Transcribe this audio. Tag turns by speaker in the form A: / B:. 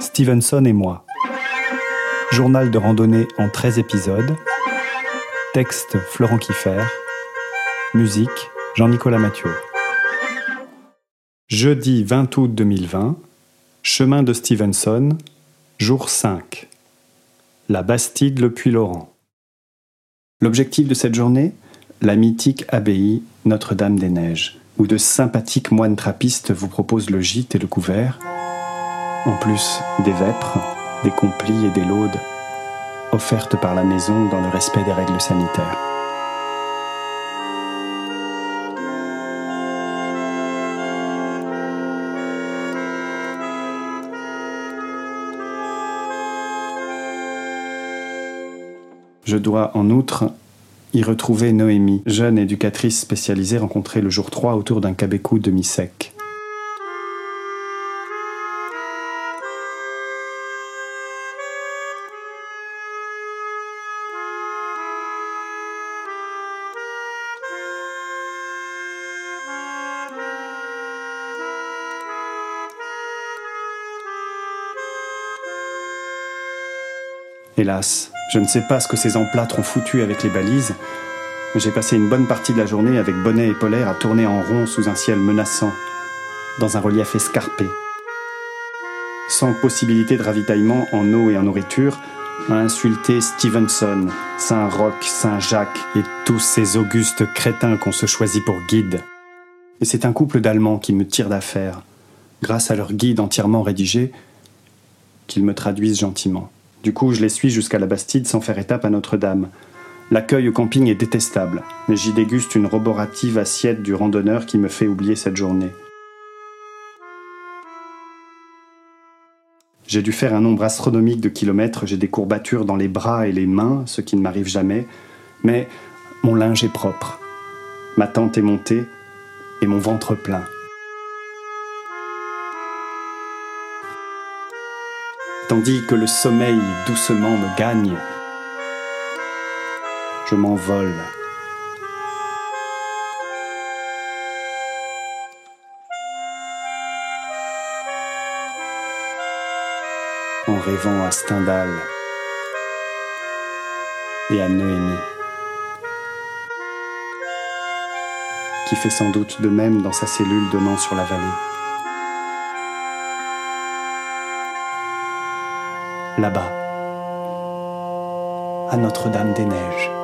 A: Stevenson et moi. Journal de randonnée en 13 épisodes. Texte Florent Kiffer. Musique Jean-Nicolas Mathieu. Jeudi 20 août 2020. Chemin de Stevenson. Jour 5. La Bastide le Puy-Laurent. L'objectif de cette journée La mythique abbaye Notre-Dame-des-Neiges, où de sympathiques moines trappistes vous proposent le gîte et le couvert, en plus des vêpres, des complis et des laudes offertes par la maison dans le respect des règles sanitaires. Je dois en outre y retrouver Noémie, jeune éducatrice spécialisée rencontrée le jour 3 autour d'un cabécou demi-sec. Hélas, je ne sais pas ce que ces emplâtres ont foutu avec les balises, mais j'ai passé une bonne partie de la journée avec bonnet et polaire à tourner en rond sous un ciel menaçant, dans un relief escarpé. Sans possibilité de ravitaillement en eau et en nourriture, à insulter Stevenson, Saint-Roch, Saint-Jacques et tous ces augustes crétins qu'on se choisit pour guide. Et c'est un couple d'Allemands qui me tire d'affaire, grâce à leur guide entièrement rédigé, qu'ils me traduisent gentiment. Du coup, je les suis jusqu'à la Bastide sans faire étape à Notre-Dame. L'accueil au camping est détestable, mais j'y déguste une roborative assiette du randonneur qui me fait oublier cette journée. J'ai dû faire un nombre astronomique de kilomètres, j'ai des courbatures dans les bras et les mains, ce qui ne m'arrive jamais, mais mon linge est propre, ma tente est montée et mon ventre plein. Tandis que le sommeil doucement me gagne. Je m'envole. En rêvant à Stendhal et à Noémie, qui fait sans doute de même dans sa cellule donnant sur la vallée. Là-bas, à Notre-Dame-des-Neiges.